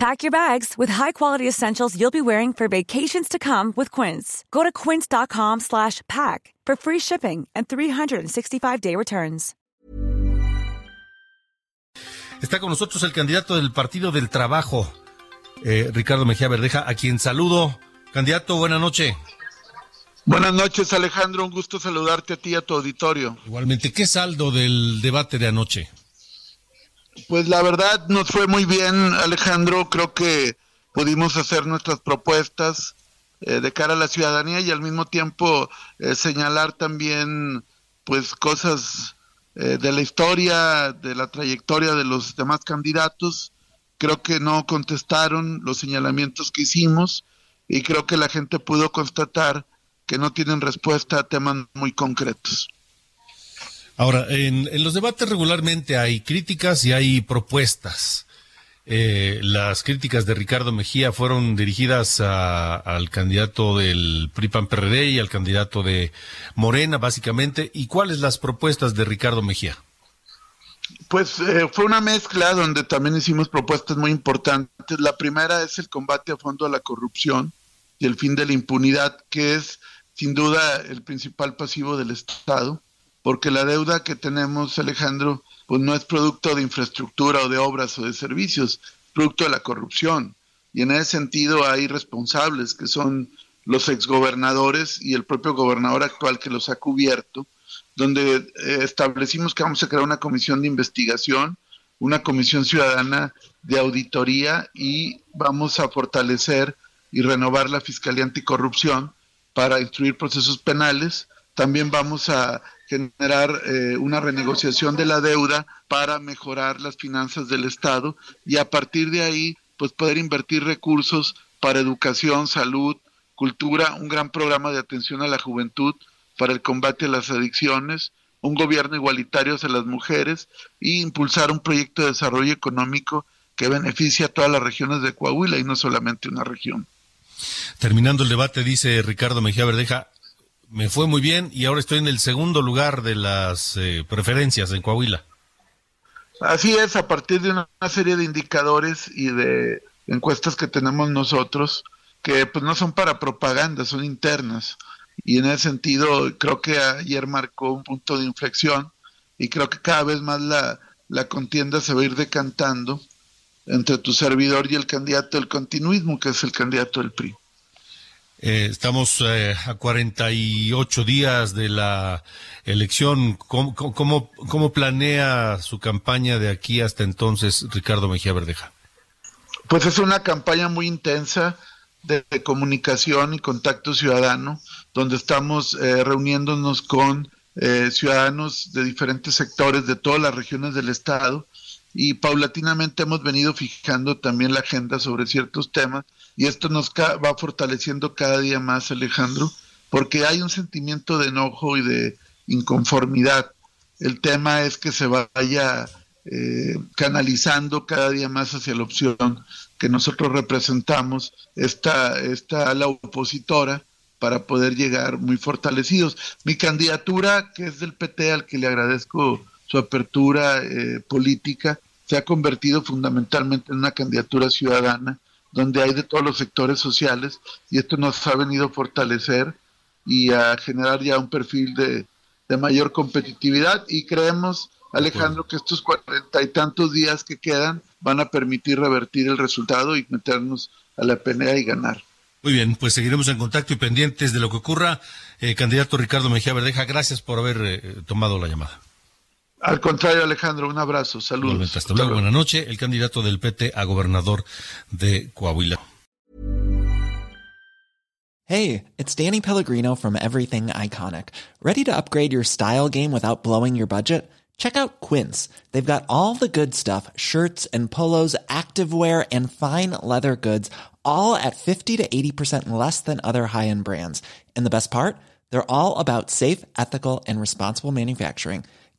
Pack your bags with high-quality essentials you'll be wearing for vacations to come with Quince. Go to quince.com slash pack for free shipping and 365-day returns. Está con nosotros el candidato del Partido del Trabajo, eh, Ricardo Mejía Verdeja, a quien saludo. Candidato, buena noche. Buenas noches, Alejandro. Un gusto saludarte a ti y a tu auditorio. Igualmente, ¿qué saldo del debate de anoche? Pues la verdad nos fue muy bien, Alejandro. Creo que pudimos hacer nuestras propuestas eh, de cara a la ciudadanía y al mismo tiempo eh, señalar también pues cosas eh, de la historia, de la trayectoria de los demás candidatos. Creo que no contestaron los señalamientos que hicimos y creo que la gente pudo constatar que no tienen respuesta a temas muy concretos. Ahora, en, los debates regularmente hay críticas y hay propuestas. Eh, las críticas de Ricardo Mejía fueron dirigidas al candidato del PRI-PAN-PRD y al candidato de Morena, básicamente. ¿Y cuáles las propuestas de Ricardo Mejía? Pues eh, fue una mezcla donde también hicimos propuestas muy importantes. La primera es el combate a fondo a la corrupción y el fin de la impunidad, que es sin duda el principal pasivo del Estado porque la deuda que tenemos, Alejandro, pues no es producto de infraestructura o de obras o de servicios, producto de la corrupción. Y en ese sentido hay responsables que son los exgobernadores y el propio gobernador actual que los ha cubierto, donde eh, establecimos que vamos a crear una comisión de investigación, una comisión ciudadana de auditoría y vamos a fortalecer y renovar la Fiscalía Anticorrupción para instruir procesos penales. También vamos a generar eh, una renegociación de la deuda para mejorar las finanzas del Estado y a partir de ahí pues poder invertir recursos para educación, salud, cultura, un gran programa de atención a la juventud para el combate a las adicciones, un gobierno igualitario hacia las mujeres e impulsar un proyecto de desarrollo económico que beneficie a todas las regiones de Coahuila y no solamente una región. Terminando el debate, dice Ricardo Mejía Verdeja, me fue muy bien y ahora estoy en el segundo lugar de las eh, preferencias en Coahuila. Así es, a partir de una, serie de indicadores y de encuestas que tenemos nosotros, que pues no son para propaganda, son internas. Y en ese sentido creo que ayer marcó un punto de inflexión y creo que cada vez más la, la contienda se va a ir decantando entre tu servidor y el candidato del continuismo, que es el candidato del PRI. Eh, estamos eh, a 48 días de la elección. ¿Cómo, planea su campaña de aquí hasta entonces, Ricardo Mejía Verdeja? Pues es una campaña muy intensa de, comunicación y contacto ciudadano, donde estamos eh, reuniéndonos con ciudadanos de diferentes sectores de todas las regiones del Estado y paulatinamente hemos venido fijando también la agenda sobre ciertos temas y esto nos va fortaleciendo cada día más, Alejandro, porque hay un sentimiento de enojo y de inconformidad. El tema es que se vaya eh, canalizando cada día más hacia la opción que nosotros representamos, esta, esta la opositora, para poder llegar muy fortalecidos. Mi candidatura, que es del PT, al que le agradezco su apertura eh, política, se ha convertido fundamentalmente en una candidatura ciudadana donde hay de todos los sectores sociales y esto nos ha venido a fortalecer y a generar ya un perfil de, mayor competitividad y creemos, Alejandro, que estos cuarenta y tantos días que quedan van a permitir revertir el resultado y meternos a la pelea y ganar. Muy bien, pues seguiremos en contacto y pendientes de lo que ocurra. Eh, candidato Ricardo Mejía Verdeja, gracias por haber eh, tomado la llamada. Al contrario, Alejandro, un abrazo, saludos. Hasta luego, buenas noches. El candidato del PT a gobernador de Coahuila. Hey, it's Danny Pellegrino from Everything Iconic. Ready to upgrade your style game without blowing your budget? Check out Quince. They've got all the good stuff, shirts and polos, activewear and fine leather goods, all at 50 to 80% less than other high-end brands. And the best part? They're all about safe, ethical, and responsible manufacturing.